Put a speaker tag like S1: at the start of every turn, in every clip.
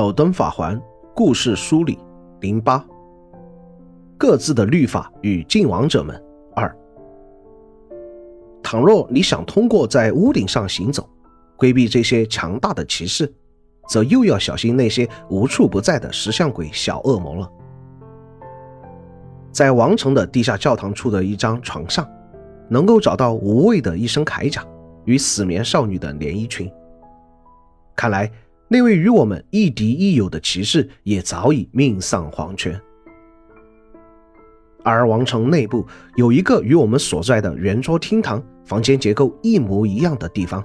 S1: 尔登法环故事梳理零八，各自的律法与晋王者们二。倘若你想通过在屋顶上行走，规避这些强大的骑士，则又要小心那些无处不在的石像鬼小恶魔了。在王城的地下教堂处的一张床上，能够找到无畏的一身铠甲与死眠少女的连衣裙。看来。那位与我们亦敌亦友的骑士也早已命丧黄泉。而王城内部有一个与我们所在的圆桌厅堂房间结构一模一样的地方，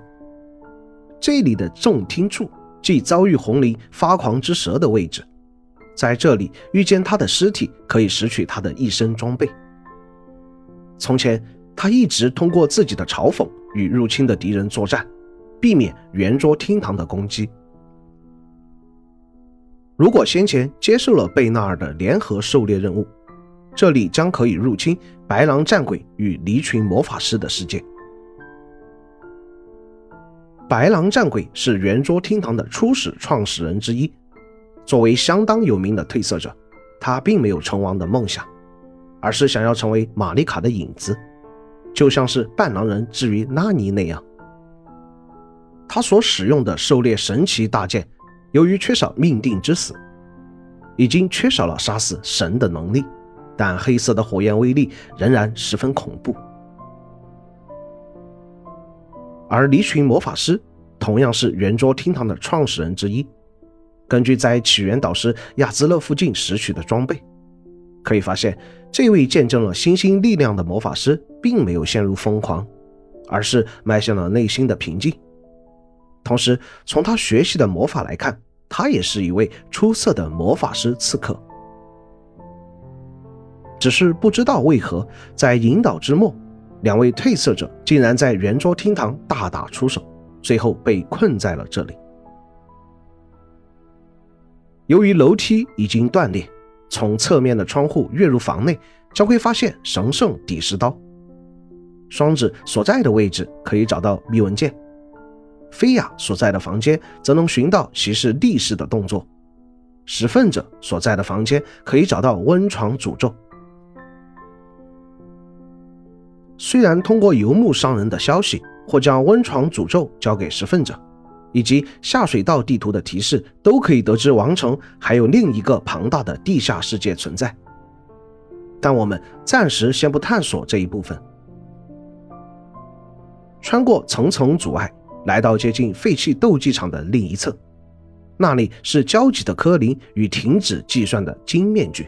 S1: 这里的正厅处即遭遇红灵发狂之蛇的位置，在这里遇见他的尸体可以拾取他的一身装备。从前他一直通过自己的嘲讽与入侵的敌人作战，避免圆桌厅堂的攻击。如果先前接受了贝纳尔的联合狩猎任务，这里将可以入侵白狼战鬼与离群魔法师的世界。白狼战鬼是圆桌厅堂的初始创始人之一，作为相当有名的褪色者，他并没有成王的梦想，而是想要成为玛丽卡的影子，就像是半狼人至于拉尼那样。他所使用的狩猎神奇大剑。由于缺少命定之死，已经缺少了杀死神的能力，但黑色的火焰威力仍然十分恐怖。而离群魔法师同样是圆桌厅堂的创始人之一。根据在起源导师亚兹勒附近拾取的装备，可以发现，这位见证了星星力量的魔法师并没有陷入疯狂，而是迈向了内心的平静。同时，从他学习的魔法来看，他也是一位出色的魔法师刺客。只是不知道为何，在引导之末，两位褪色者竟然在圆桌厅堂大打出手，最后被困在了这里。由于楼梯已经断裂，从侧面的窗户跃入房内，将会发现神圣底石刀。双子所在的位置可以找到密文件。菲亚所在的房间则能寻到骑士立式的动作，拾粪者所在的房间可以找到温床诅咒。虽然通过游牧商人的消息或将温床诅咒交给拾粪者，以及下水道地图的提示，都可以得知王城还有另一个庞大的地下世界存在，但我们暂时先不探索这一部分。穿过层层阻碍。来到接近废弃斗技场的另一侧，那里是焦急的柯林与停止计算的金面具。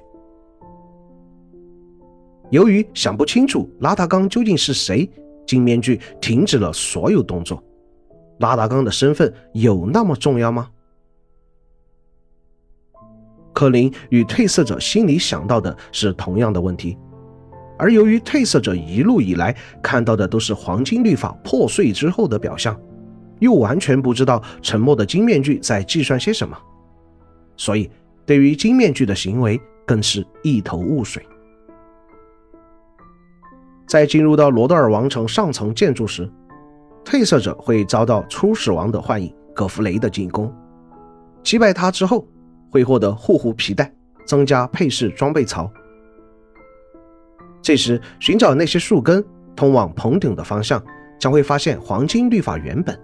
S1: 由于想不清楚拉达冈究竟是谁，金面具停止了所有动作。拉达冈的身份有那么重要吗？柯林与褪色者心里想到的是同样的问题，而由于褪色者一路以来看到的都是黄金律法破碎之后的表象。又完全不知道沉默的金面具在计算些什么，所以对于金面具的行为更是一头雾水。在进入到罗德尔王城上层建筑时，褪色者会遭到初始王的幻影葛弗雷的进攻，击败他之后会获得护护皮带，增加配饰装备槽。这时寻找那些树根通往棚顶的方向，将会发现黄金律法原本。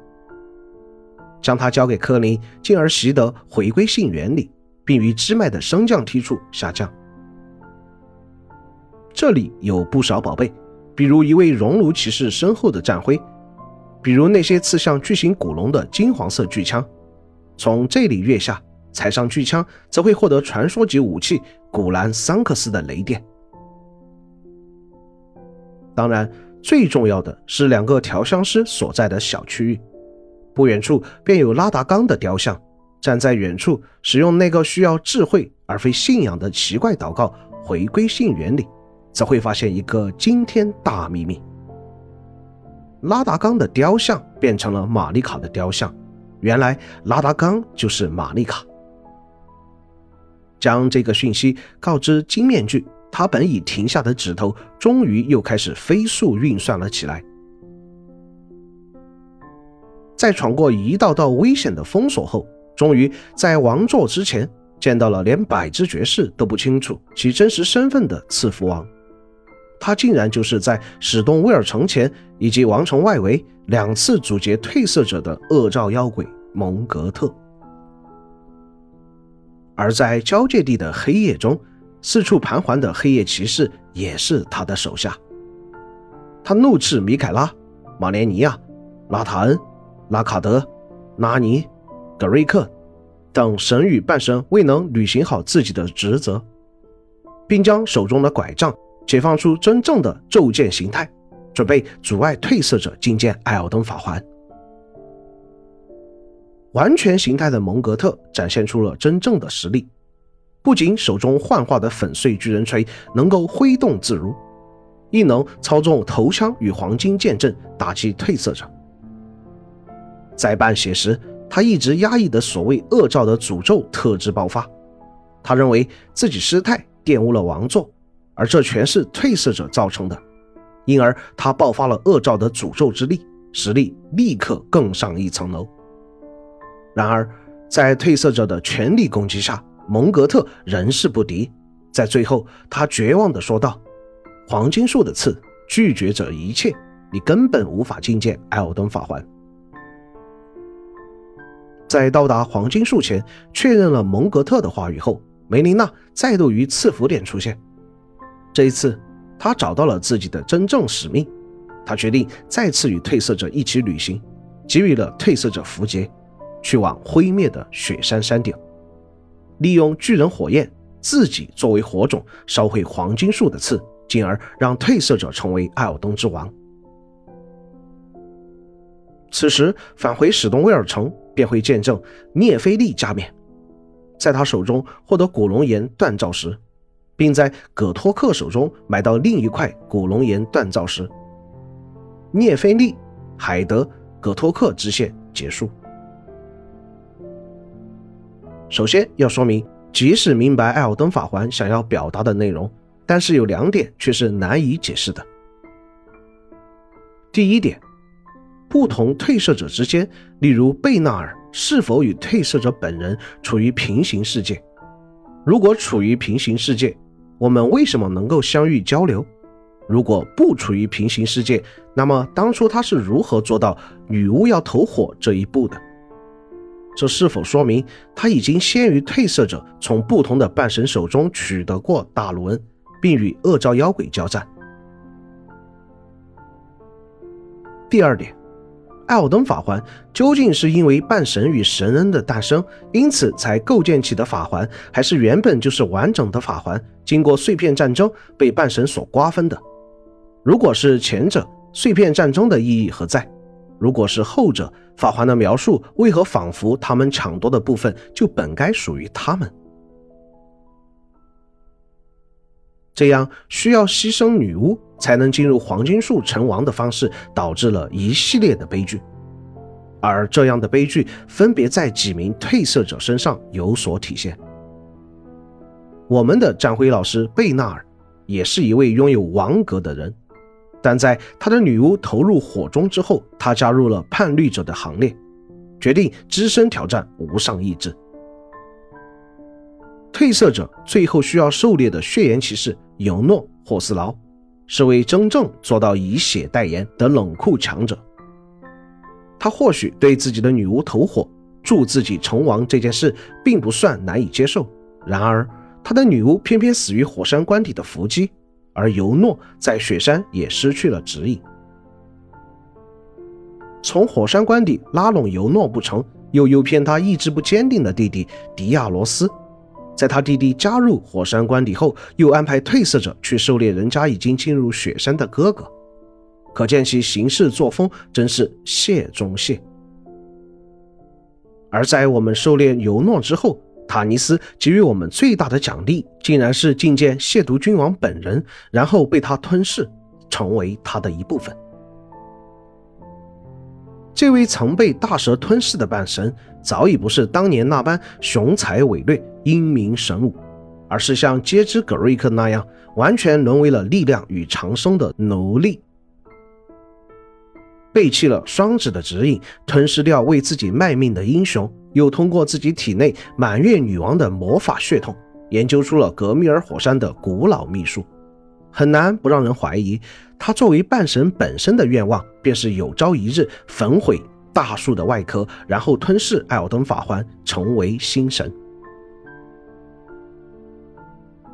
S1: 将它交给柯林，进而习得回归性原理，并于支脉的升降梯处下降。这里有不少宝贝，比如一位熔炉骑士身后的战徽，比如那些刺向巨型古龙的金黄色巨枪。从这里跃下，踩上巨枪，则会获得传说级武器古兰桑克斯的雷电。当然，最重要的是两个调香师所在的小区域。不远处便有拉达冈的雕像，站在远处使用那个需要智慧而非信仰的奇怪祷告回归性原理，则会发现一个惊天大秘密：拉达冈的雕像变成了玛丽卡的雕像，原来拉达冈就是玛丽卡。将这个讯息告知金面具，他本已停下的指头终于又开始飞速运算了起来。在闯过一道道危险的封锁后，终于在王座之前见到了连百之绝世都不清楚其真实身份的赐福王。他竟然就是在史东威尔城前以及王城外围两次阻截褪色者的恶兆妖鬼蒙格特。而在交界地的黑夜中，四处盘桓的黑夜骑士也是他的手下。他怒斥米凯拉、马连尼亚、拉塔恩、拉卡德、拉尼、格瑞克等神与半神未能履行好自己的职责，并将手中的拐杖解放出真正的咒剑形态，准备阻碍褪色者觐见艾尔登法环。完全形态的蒙格特展现出了真正的实力，不仅手中幻化的粉碎巨人锤能够挥动自如。亦能操纵头枪与黄金剑阵打击褪色者。在半血时，他一直压抑的所谓恶兆的诅咒特质爆发。他认为自己失态玷污了王座，而这全是褪色者造成的，因而他爆发了恶兆的诅咒之力，实力立刻更上一层楼。然而，在褪色者的全力攻击下，蒙格特仍是不敌。在最后，他绝望地说道。黄金树的刺拒绝着一切，你根本无法觐见艾尔登法环。在到达黄金树前，确认了蒙格特的话语后，梅琳娜再度于赐福点出现。这一次，她找到了自己的真正使命，她决定再次与褪色者一起旅行，给予了褪色者符节，去往灰灭的雪山山顶，利用巨人火焰自己作为火种，烧毁黄金树的刺。进而让褪色者成为艾尔登之王。此时返回史东威尔城，便会见证聂菲利加冕，在他手中获得古龙岩锻造石，并在葛托克手中买到另一块古龙岩锻造石。聂菲利、海德、葛托克支线结束。首先要说明，即使明白艾尔登法环想要表达的内容。但是有两点却是难以解释的。第一点，不同褪色者之间，例如贝纳尔是否与褪色者本人处于平行世界？如果处于平行世界，我们为什么能够相遇交流？如果不处于平行世界，那么当初他是如何做到女巫要投火这一步的？这是否说明他已经先于褪色者从不同的半神手中取得过大陆恩？并与恶兆妖鬼交战。第二点，艾尔登法环究竟是因为半神与神恩的诞生，因此才构建起的法环，还是原本就是完整的法环，经过碎片战争被半神所瓜分的？如果是前者，碎片战争的意义何在？如果是后者，法环的描述为何仿佛他们抢夺的部分就本该属于他们？这样需要牺牲女巫才能进入黄金树成王的方式，导致了一系列的悲剧。而这样的悲剧分别在几名褪色者身上有所体现。我们的战辉老师贝纳尔也是一位拥有王格的人，但在他的女巫投入火中之后，他加入了叛逆者的行列，决定只身挑战无上意志。褪色者最后需要狩猎的血缘骑士尤诺霍斯劳，是位真正做到以血代言的冷酷强者。他或许对自己的女巫投火助自己成王这件事并不算难以接受，然而他的女巫偏偏死于火山关底的伏击，而尤诺在雪山也失去了指引。从火山关底拉拢尤诺不成，又诱骗他意志不坚定的弟弟迪亚罗斯。在他弟弟加入火山官邸后，又安排褪色者去狩猎人家已经进入雪山的哥哥，可见其行事作风真是谢中谢。而在我们狩猎尤诺之后，塔尼斯给予我们最大的奖励，竟然是觐见亵渎君王本人，然后被他吞噬，成为他的一部分。这位曾被大蛇吞噬的半神，早已不是当年那般雄才伟略、英明神武，而是像接之格瑞克那样，完全沦为了力量与长生的奴隶，背弃了双子的指引，吞噬掉为自己卖命的英雄，又通过自己体内满月女王的魔法血统，研究出了格米尔火山的古老秘术，很难不让人怀疑，他作为半神本身的愿望，便是有朝一日焚毁大树的外壳，然后吞噬艾尔登法环，成为新神。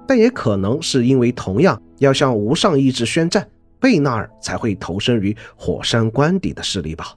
S1: 但也可能是因为同样要向无上意志宣战，贝纳尔才会投身于火山关底的势力吧。